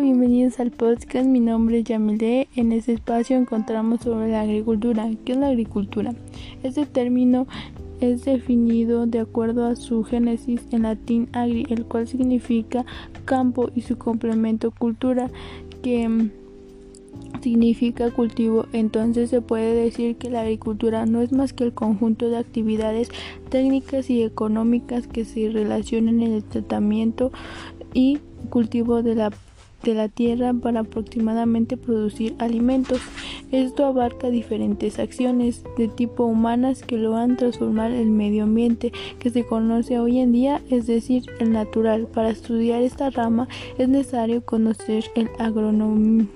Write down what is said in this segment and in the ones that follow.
Bienvenidos al podcast. Mi nombre es Yamile. En este espacio encontramos sobre la agricultura. ¿Qué es la agricultura? Este término es definido de acuerdo a su génesis en latín agri, el cual significa campo y su complemento cultura, que mm, significa cultivo, entonces se puede decir que la agricultura no es más que el conjunto de actividades técnicas y económicas que se relacionan en el tratamiento y cultivo de la de la tierra para aproximadamente producir alimentos. Esto abarca diferentes acciones de tipo humanas que lo van a transformar el medio ambiente que se conoce hoy en día, es decir, el natural. Para estudiar esta rama es necesario conocer el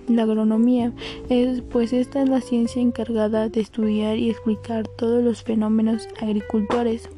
la agronomía, es, pues esta es la ciencia encargada de estudiar y explicar todos los fenómenos agricultores.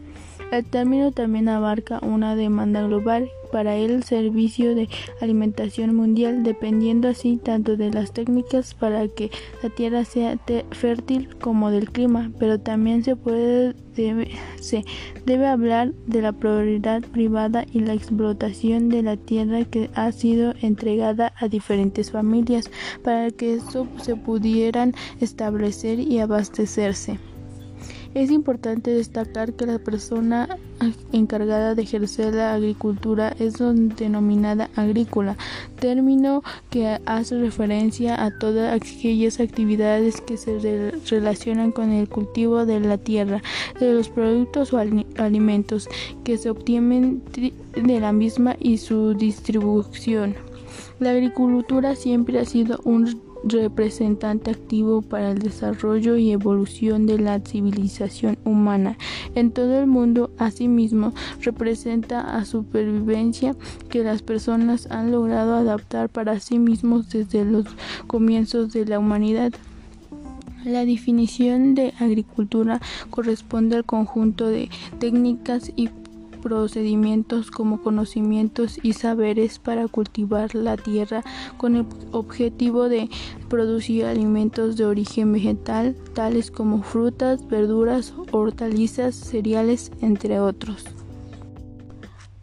El término también abarca una demanda global para el servicio de alimentación mundial, dependiendo así tanto de las técnicas para que la tierra sea fértil como del clima, pero también se puede debe, se debe hablar de la propiedad privada y la explotación de la tierra que ha sido entregada a diferentes familias para que esto se pudieran establecer y abastecerse. Es importante destacar que la persona encargada de ejercer la agricultura es denominada agrícola, término que hace referencia a todas aquellas actividades que se relacionan con el cultivo de la tierra, de los productos o alimentos que se obtienen de la misma y su distribución. La agricultura siempre ha sido un representante activo para el desarrollo y evolución de la civilización humana en todo el mundo. Asimismo, representa a supervivencia que las personas han logrado adaptar para sí mismos desde los comienzos de la humanidad. La definición de agricultura corresponde al conjunto de técnicas y procedimientos como conocimientos y saberes para cultivar la tierra con el objetivo de producir alimentos de origen vegetal, tales como frutas, verduras, hortalizas, cereales, entre otros.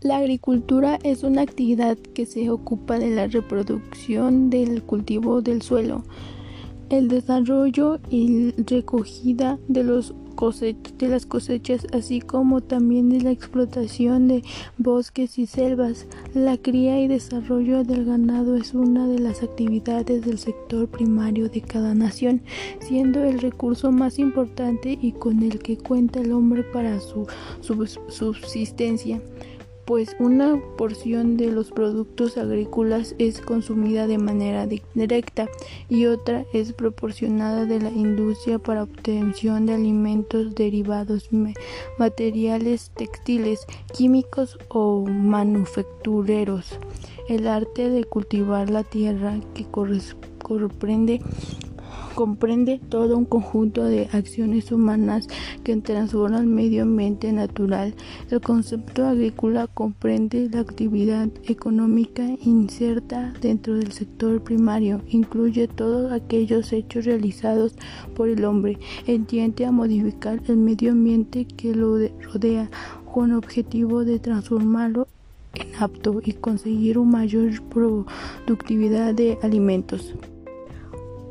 La agricultura es una actividad que se ocupa de la reproducción del cultivo del suelo, el desarrollo y recogida de los de las cosechas, así como también de la explotación de bosques y selvas. La cría y desarrollo del ganado es una de las actividades del sector primario de cada nación, siendo el recurso más importante y con el que cuenta el hombre para su subsistencia pues una porción de los productos agrícolas es consumida de manera directa y otra es proporcionada de la industria para obtención de alimentos derivados, materiales textiles, químicos o manufactureros. El arte de cultivar la tierra que comprende comprende todo un conjunto de acciones humanas que transforman el medio ambiente natural. El concepto agrícola comprende la actividad económica inserta dentro del sector primario, incluye todos aquellos hechos realizados por el hombre, entiende a modificar el medio ambiente que lo rodea con objetivo de transformarlo en apto y conseguir una mayor productividad de alimentos.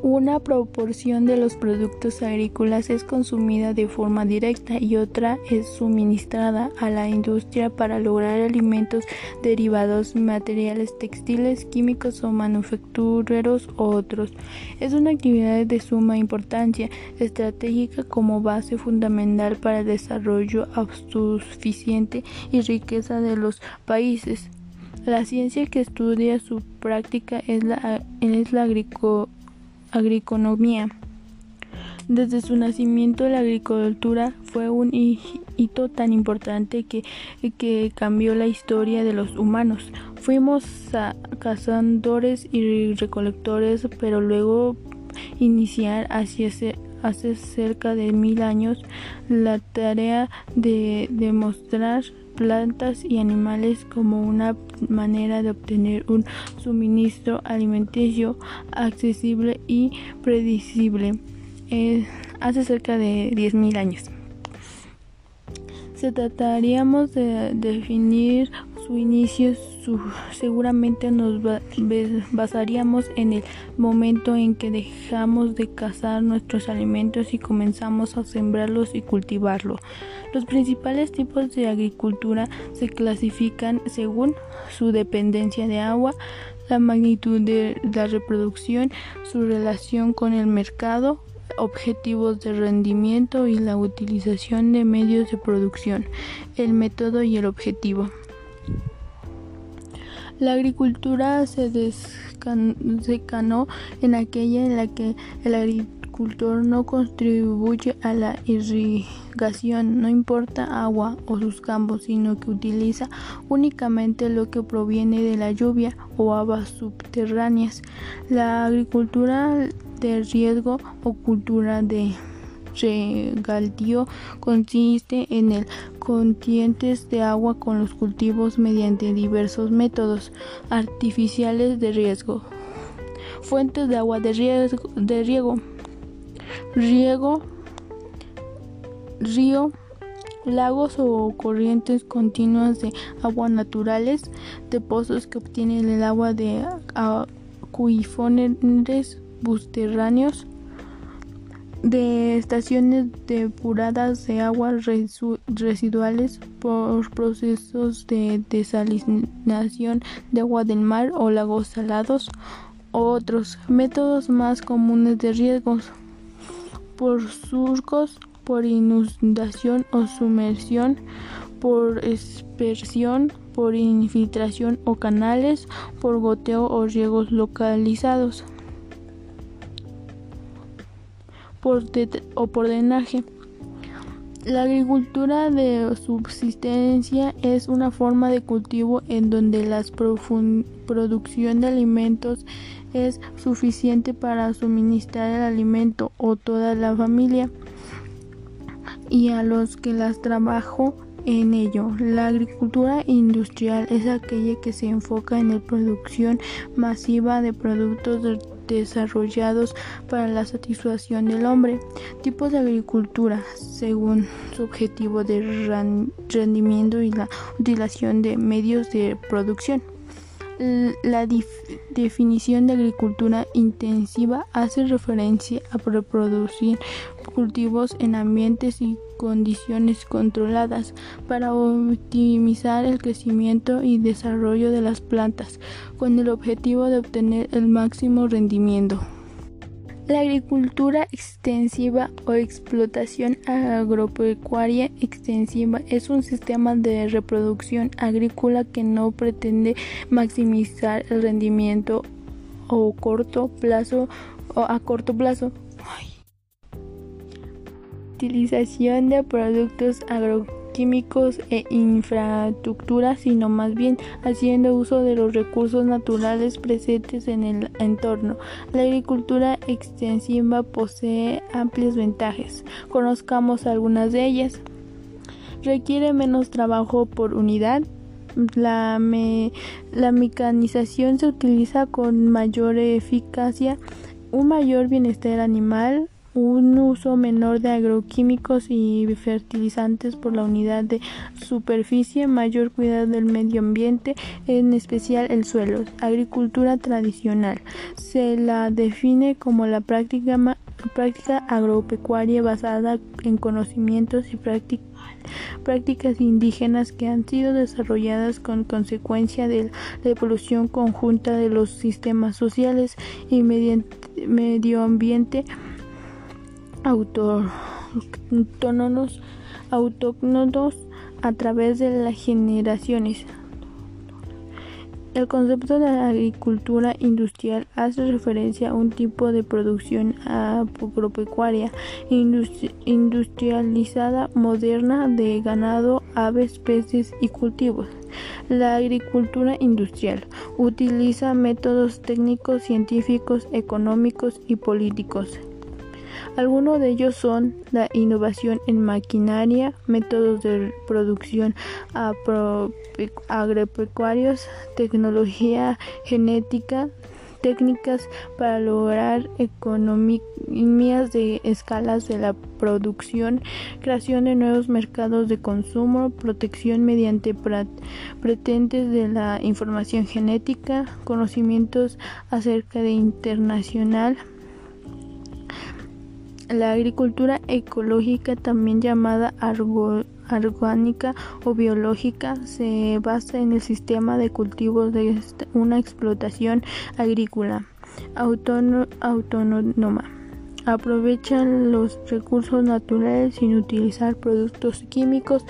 Una proporción de los productos agrícolas es consumida de forma directa y otra es suministrada a la industria para lograr alimentos derivados, materiales textiles, químicos o manufactureros u otros. Es una actividad de suma importancia estratégica como base fundamental para el desarrollo autosuficiente y riqueza de los países. La ciencia que estudia su práctica es la, es la agricultura agriconomía. Desde su nacimiento la agricultura fue un hito tan importante que, que cambió la historia de los humanos. Fuimos cazadores y recolectores, pero luego iniciar hace cerca de mil años la tarea de demostrar plantas y animales como una manera de obtener un suministro alimenticio accesible y predecible hace cerca de 10.000 años. Se trataríamos de definir su inicio, seguramente nos basaríamos en el momento en que dejamos de cazar nuestros alimentos y comenzamos a sembrarlos y cultivarlos. Los principales tipos de agricultura se clasifican según su dependencia de agua, la magnitud de la reproducción, su relación con el mercado, objetivos de rendimiento y la utilización de medios de producción, el método y el objetivo. La agricultura se desencadenó en aquella en la que el agricultor no contribuye a la irrigación, no importa agua o sus campos, sino que utiliza únicamente lo que proviene de la lluvia o aguas subterráneas. La agricultura de riesgo o cultura de regalío consiste en el contientes de agua con los cultivos mediante diversos métodos artificiales de riesgo. Fuentes de agua de, riesgo, de riego. Riego, río, lagos o corrientes continuas de agua naturales, de pozos que obtienen el agua de acuíferos subterráneos, de estaciones depuradas de aguas residuales por procesos de desalinación de agua del mar o lagos salados, otros métodos más comunes de riesgos por surcos, por inundación o sumersión, por expersión, por infiltración o canales, por goteo o riegos localizados. O por drenaje. La agricultura de subsistencia es una forma de cultivo en donde la producción de alimentos es suficiente para suministrar el alimento o toda la familia y a los que las trabajo en ello. La agricultura industrial es aquella que se enfoca en la producción masiva de productos desarrollados para la satisfacción del hombre. Tipos de agricultura según su objetivo de rendimiento y la utilización de medios de producción. La definición de agricultura intensiva hace referencia a reproducir cultivos en ambientes y condiciones controladas para optimizar el crecimiento y desarrollo de las plantas con el objetivo de obtener el máximo rendimiento. La agricultura extensiva o explotación agropecuaria extensiva es un sistema de reproducción agrícola que no pretende maximizar el rendimiento o corto plazo o a corto plazo. Utilización de productos agropecuarios químicos e infraestructura, sino más bien haciendo uso de los recursos naturales presentes en el entorno. La agricultura extensiva posee amplias ventajas. Conozcamos algunas de ellas. Requiere menos trabajo por unidad, la, la, mecanización se utiliza con mayor eficacia, un mayor bienestar animal, un uso menor de agroquímicos y fertilizantes por la unidad de superficie, mayor cuidado del medio ambiente, en especial el suelo. Agricultura tradicional. Se la define como la práctica, práctica agropecuaria basada en conocimientos y prácticas indígenas que han sido desarrolladas con consecuencia de la evolución conjunta de los sistemas sociales y medio ambiente autóctonos, autóctonos a través de las generaciones. El concepto de agricultura industrial hace referencia a un tipo de producción agropecuaria industrializada moderna de ganado, aves, peces y cultivos. La agricultura industrial utiliza métodos técnicos, científicos, económicos y políticos algunos de ellos son la innovación en maquinaria, métodos de producción agropecuarios, tecnología genética, técnicas para lograr economías de escalas de la producción, creación de nuevos mercados de consumo, protección mediante pretentes de la información genética, conocimientos acerca de internacional, la agricultura ecológica, también llamada orgánica o biológica, se basa en el sistema de cultivos de una explotación agrícola autónoma. Aprovechan los recursos naturales sin utilizar productos químicos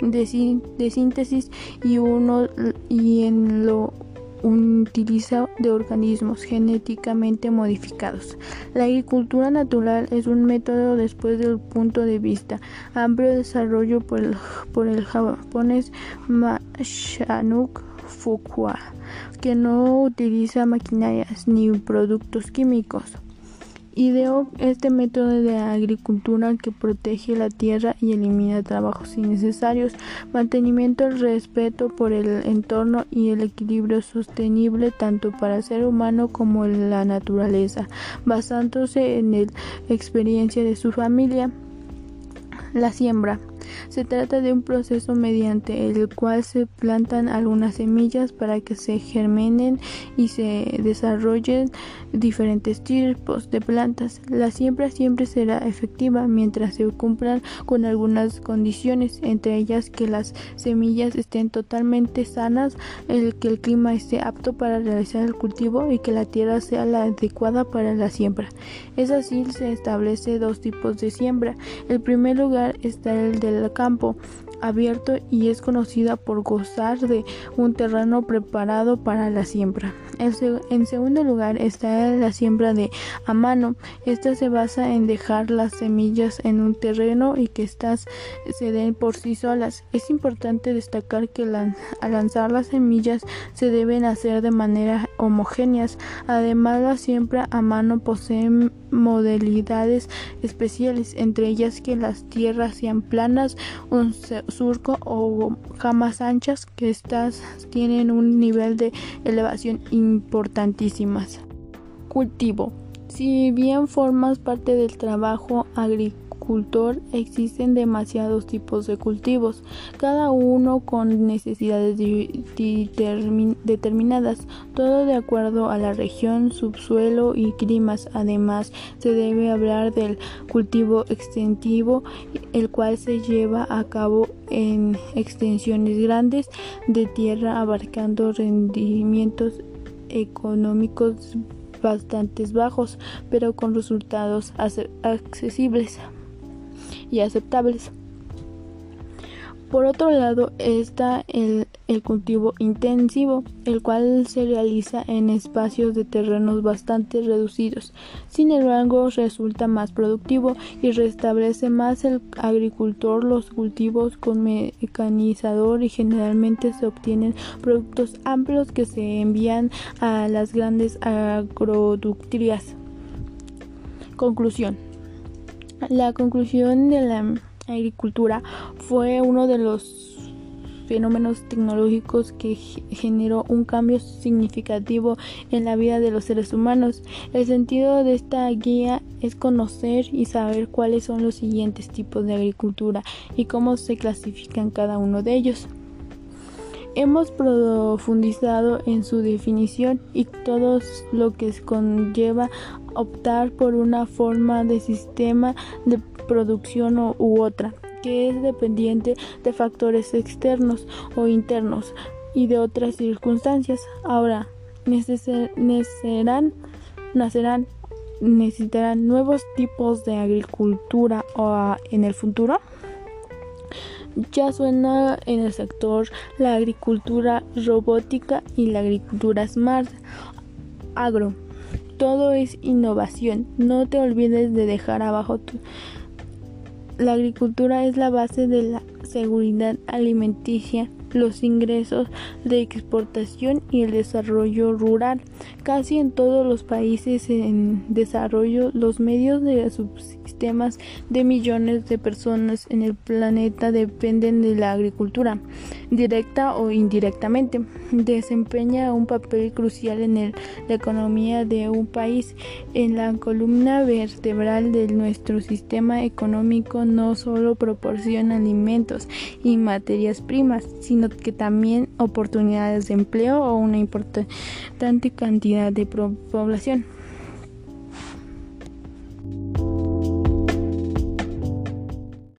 de, de síntesis y, uno, y en lo utiliza de organismos genéticamente modificados. La agricultura natural es un método después del punto de vista amplio desarrollo por el, japonés Mashanuk Fukuwa, que no utiliza maquinarias ni productos químicos. Ideó este método de agricultura que protege la tierra y elimina trabajos innecesarios, mantenimiento el respeto por el entorno y el equilibrio sostenible tanto para el ser humano como la naturaleza, basándose en la experiencia de su familia. La siembra. Se trata de un proceso mediante el cual se plantan algunas semillas para que se germinen y se desarrollen diferentes tipos de plantas. La siembra siempre será efectiva mientras se cumplan con algunas condiciones, entre ellas que las semillas estén totalmente sanas, el que el clima esté apto para realizar el cultivo y que la tierra sea la adecuada para la siembra. Es así se establece dos tipos de siembra. El primer lugar está el campo abierto y es conocida por gozar de un terreno preparado para la siembra. En segundo lugar está la siembra de a mano. Esta se basa en dejar las semillas en un terreno y que éstas se den por sí solas. Es importante destacar que al lanzar las semillas se deben hacer de manera homogéneas. Además, la siembra a mano posee modalidades especiales, entre ellas que las tierras sean planas, un surco o jamas anchas, que estas tienen un nivel de elevación importantísimas. Cultivo. Si bien formas parte del trabajo agrícola, existen demasiados tipos de cultivos, cada uno con necesidades determinadas, todo de acuerdo a la región, subsuelo y climas. Además, se debe hablar del cultivo extensivo, el cual se lleva a cabo en extensiones grandes de tierra abarcando rendimientos económicos bastante bajos, pero con resultados accesibles y aceptables. Por otro lado está el, cultivo intensivo, el cual se realiza en espacios de terrenos bastante reducidos. Sin embargo, resulta más productivo y restablece más el agricultor los cultivos con mecanizador y generalmente se obtienen productos amplios que se envían a las grandes agroductrias. Conclusión. La conclusión de la agricultura fue uno de los fenómenos tecnológicos que generó un cambio significativo en la vida de los seres humanos. El sentido de esta guía es conocer y saber cuáles son los siguientes tipos de agricultura y cómo se clasifican cada uno de ellos. Hemos profundizado en su definición y todo lo que conlleva optar por una forma de sistema de producción u otra, que es dependiente de factores externos o internos y de otras circunstancias. Ahora, nacerán, necesitarán nuevos tipos de agricultura en el futuro. Ya suena en el sector la agricultura robótica y la agricultura smart agro todo es innovación. No te olvides de dejar abajo tu... La agricultura es la base de la seguridad alimenticia los ingresos de exportación y el desarrollo rural. Casi en todos los países en desarrollo, los medios de subsistemas de millones de personas en el planeta dependen de la agricultura, directa o indirectamente. Desempeña un papel crucial en la economía de un país. En la columna vertebral de nuestro sistema económico no solo proporciona alimentos y materias primas, sino que también oportunidades de empleo o una importante cantidad de población.